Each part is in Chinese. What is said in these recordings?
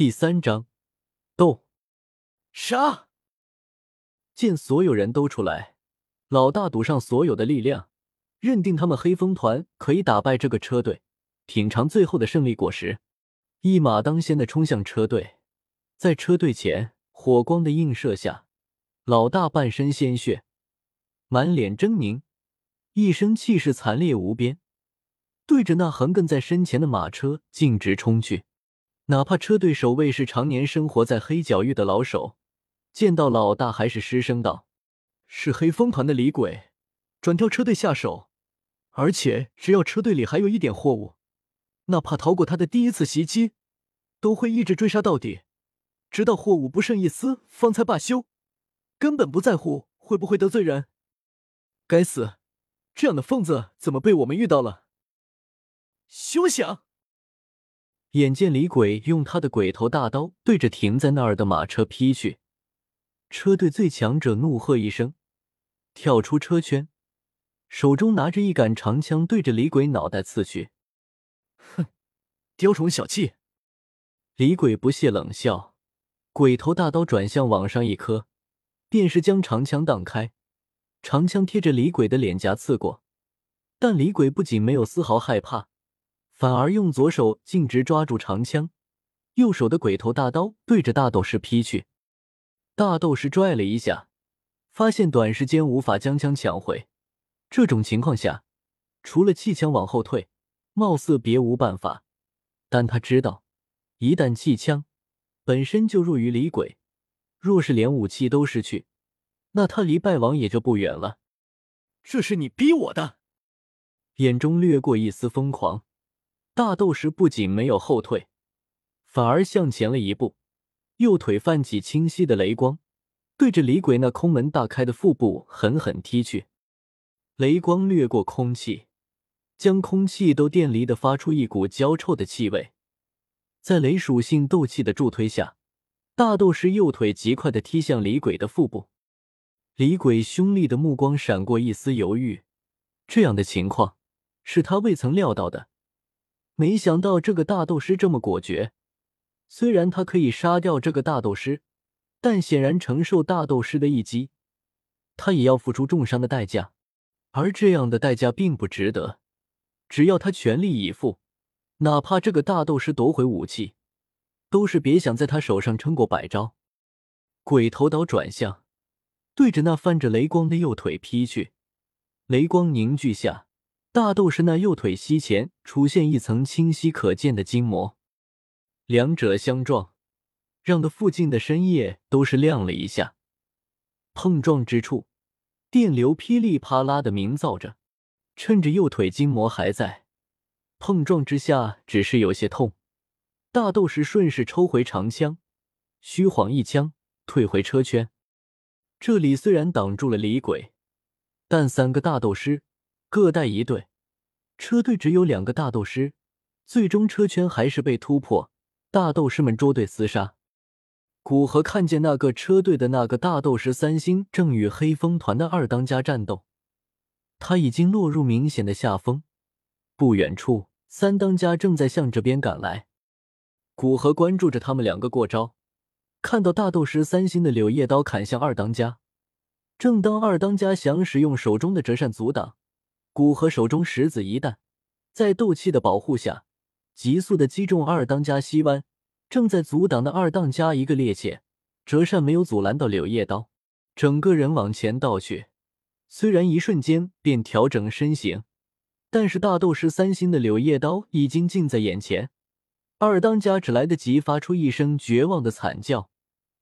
第三章斗杀！见所有人都出来，老大赌上所有的力量，认定他们黑风团可以打败这个车队，品尝最后的胜利果实，一马当先的冲向车队，在车队前火光的映射下，老大半身鲜血，满脸狰狞，一身气势惨烈无边，对着那横亘在身前的马车径直冲去。哪怕车队守卫是常年生活在黑角域的老手，见到老大还是失声道：“是黑风团的李鬼，专挑车队下手，而且只要车队里还有一点货物，哪怕逃过他的第一次袭击，都会一直追杀到底，直到货物不剩一丝，方才罢休。根本不在乎会不会得罪人。该死，这样的疯子怎么被我们遇到了？休想！”眼见李鬼用他的鬼头大刀对着停在那儿的马车劈去，车队最强者怒喝一声，跳出车圈，手中拿着一杆长枪对着李鬼脑袋刺去。哼，雕虫小技！李鬼不屑冷笑，鬼头大刀转向往上一磕，便是将长枪荡开，长枪贴着李鬼的脸颊刺过，但李鬼不仅没有丝毫害怕。反而用左手径直抓住长枪，右手的鬼头大刀对着大斗士劈去。大斗士拽了一下，发现短时间无法将枪抢回。这种情况下，除了弃枪往后退，貌似别无办法。但他知道，一旦弃枪，本身就弱于李鬼，若是连武器都失去，那他离败亡也就不远了。这是你逼我的，眼中掠过一丝疯狂。大斗士不仅没有后退，反而向前了一步，右腿泛起清晰的雷光，对着李鬼那空门大开的腹部狠狠踢去。雷光掠过空气，将空气都电离的发出一股焦臭的气味。在雷属性斗气的助推下，大斗士右腿极快的踢向李鬼的腹部。李鬼凶厉的目光闪过一丝犹豫，这样的情况是他未曾料到的。没想到这个大斗师这么果决，虽然他可以杀掉这个大斗师，但显然承受大斗师的一击，他也要付出重伤的代价，而这样的代价并不值得。只要他全力以赴，哪怕这个大斗师夺回武器，都是别想在他手上撑过百招。鬼头刀转向，对着那泛着雷光的右腿劈去，雷光凝聚下。大斗士那右腿膝前出现一层清晰可见的筋膜，两者相撞，让的附近的深夜都是亮了一下。碰撞之处，电流噼里啪啦的鸣噪着。趁着右腿筋膜还在，碰撞之下只是有些痛。大斗士顺势抽回长枪，虚晃一枪，退回车圈。这里虽然挡住了李鬼，但三个大斗师。各带一队，车队只有两个大斗师，最终车圈还是被突破，大斗师们捉对厮杀。古河看见那个车队的那个大斗师三星正与黑风团的二当家战斗，他已经落入明显的下风。不远处，三当家正在向这边赶来。古河关注着他们两个过招，看到大斗师三星的柳叶刀砍向二当家，正当二当家想使用手中的折扇阻挡。古河手中石子一弹，在斗气的保护下，急速的击中二当家膝弯。正在阻挡的二当家一个趔趄，折扇没有阻拦到柳叶刀，整个人往前倒去。虽然一瞬间便调整身形，但是大斗师三星的柳叶刀已经近在眼前。二当家只来得及发出一声绝望的惨叫，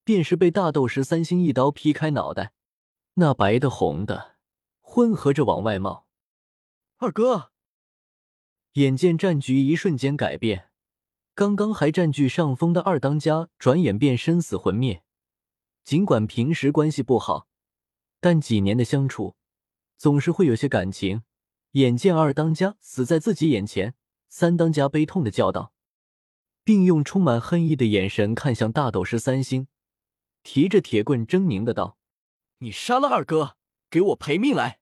便是被大斗师三星一刀劈开脑袋，那白的红的混合着往外冒。二哥，眼见战局一瞬间改变，刚刚还占据上风的二当家，转眼便身死魂灭。尽管平时关系不好，但几年的相处，总是会有些感情。眼见二当家死在自己眼前，三当家悲痛的叫道，并用充满恨意的眼神看向大斗师三星，提着铁棍狰狞的道：“你杀了二哥，给我赔命来！”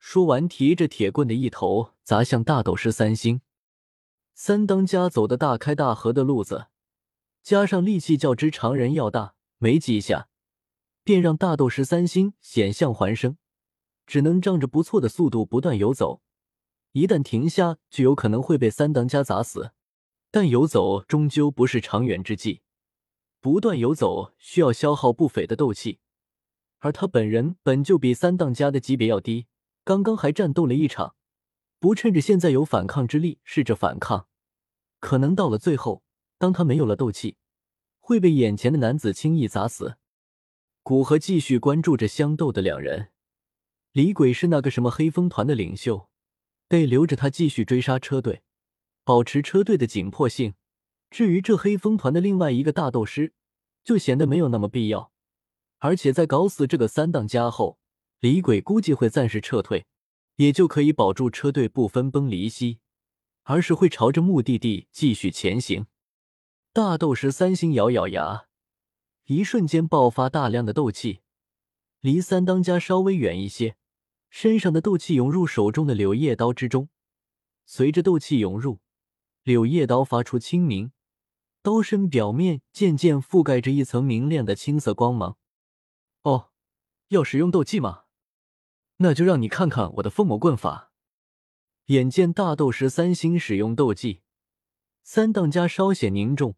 说完，提着铁棍的一头砸向大斗师三星。三当家走的大开大合的路子，加上力气较之常人要大，没几下便让大斗士三星险象环生，只能仗着不错的速度不断游走。一旦停下，就有可能会被三当家砸死。但游走终究不是长远之计，不断游走需要消耗不菲的斗气，而他本人本就比三当家的级别要低，刚刚还战斗了一场，不趁着现在有反抗之力试着反抗，可能到了最后，当他没有了斗气，会被眼前的男子轻易砸死。古河继续关注着相斗的两人，李鬼是那个什么黑风团的领袖，得留着他继续追杀车队。保持车队的紧迫性。至于这黑风团的另外一个大斗师，就显得没有那么必要。而且在搞死这个三当家后，李鬼估计会暂时撤退，也就可以保住车队不分崩离析，而是会朝着目的地继续前行。大斗师三星咬咬牙，一瞬间爆发大量的斗气，离三当家稍微远一些，身上的斗气涌入手中的柳叶刀之中，随着斗气涌入。柳叶刀发出清明，刀身表面渐渐覆盖着一层明亮的青色光芒。哦，要使用斗气吗？那就让你看看我的封魔棍法。眼见大斗师三星使用斗技，三当家稍显凝重，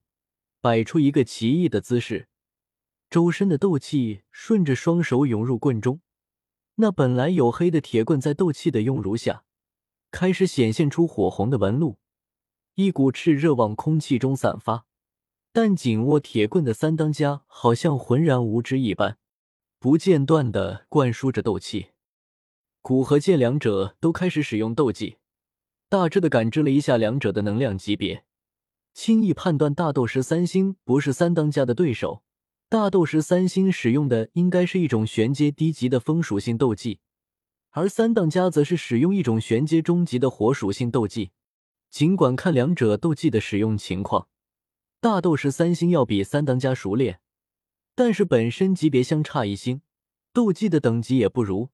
摆出一个奇异的姿势，周身的斗气顺着双手涌入棍中。那本来黝黑的铁棍在斗气的拥入下，开始显现出火红的纹路。一股炽热往空气中散发，但紧握铁棍的三当家好像浑然无知一般，不间断的灌输着斗气。古和剑两者都开始使用斗技，大致的感知了一下两者的能量级别，轻易判断大斗师三星不是三当家的对手。大斗师三星使用的应该是一种玄阶低级的风属性斗技，而三当家则是使用一种玄阶中级的火属性斗技。尽管看两者斗技的使用情况，大斗士三星要比三当家熟练，但是本身级别相差一星，斗技的等级也不如，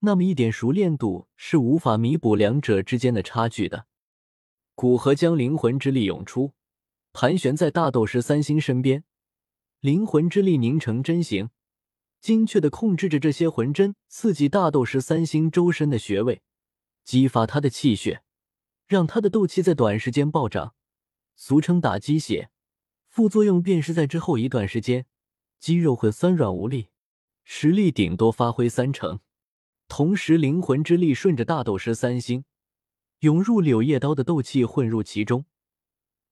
那么一点熟练度是无法弥补两者之间的差距的。古河将灵魂之力涌出，盘旋在大斗师三星身边，灵魂之力凝成针形，精确的控制着这些魂针，刺激大斗士三星周身的穴位，激发他的气血。让他的斗气在短时间暴涨，俗称打鸡血。副作用便是在之后一段时间，肌肉会酸软无力，实力顶多发挥三成。同时，灵魂之力顺着大斗师三星涌入柳叶刀的斗气混入其中，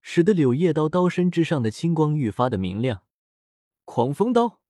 使得柳叶刀刀身之上的青光愈发的明亮。狂风刀，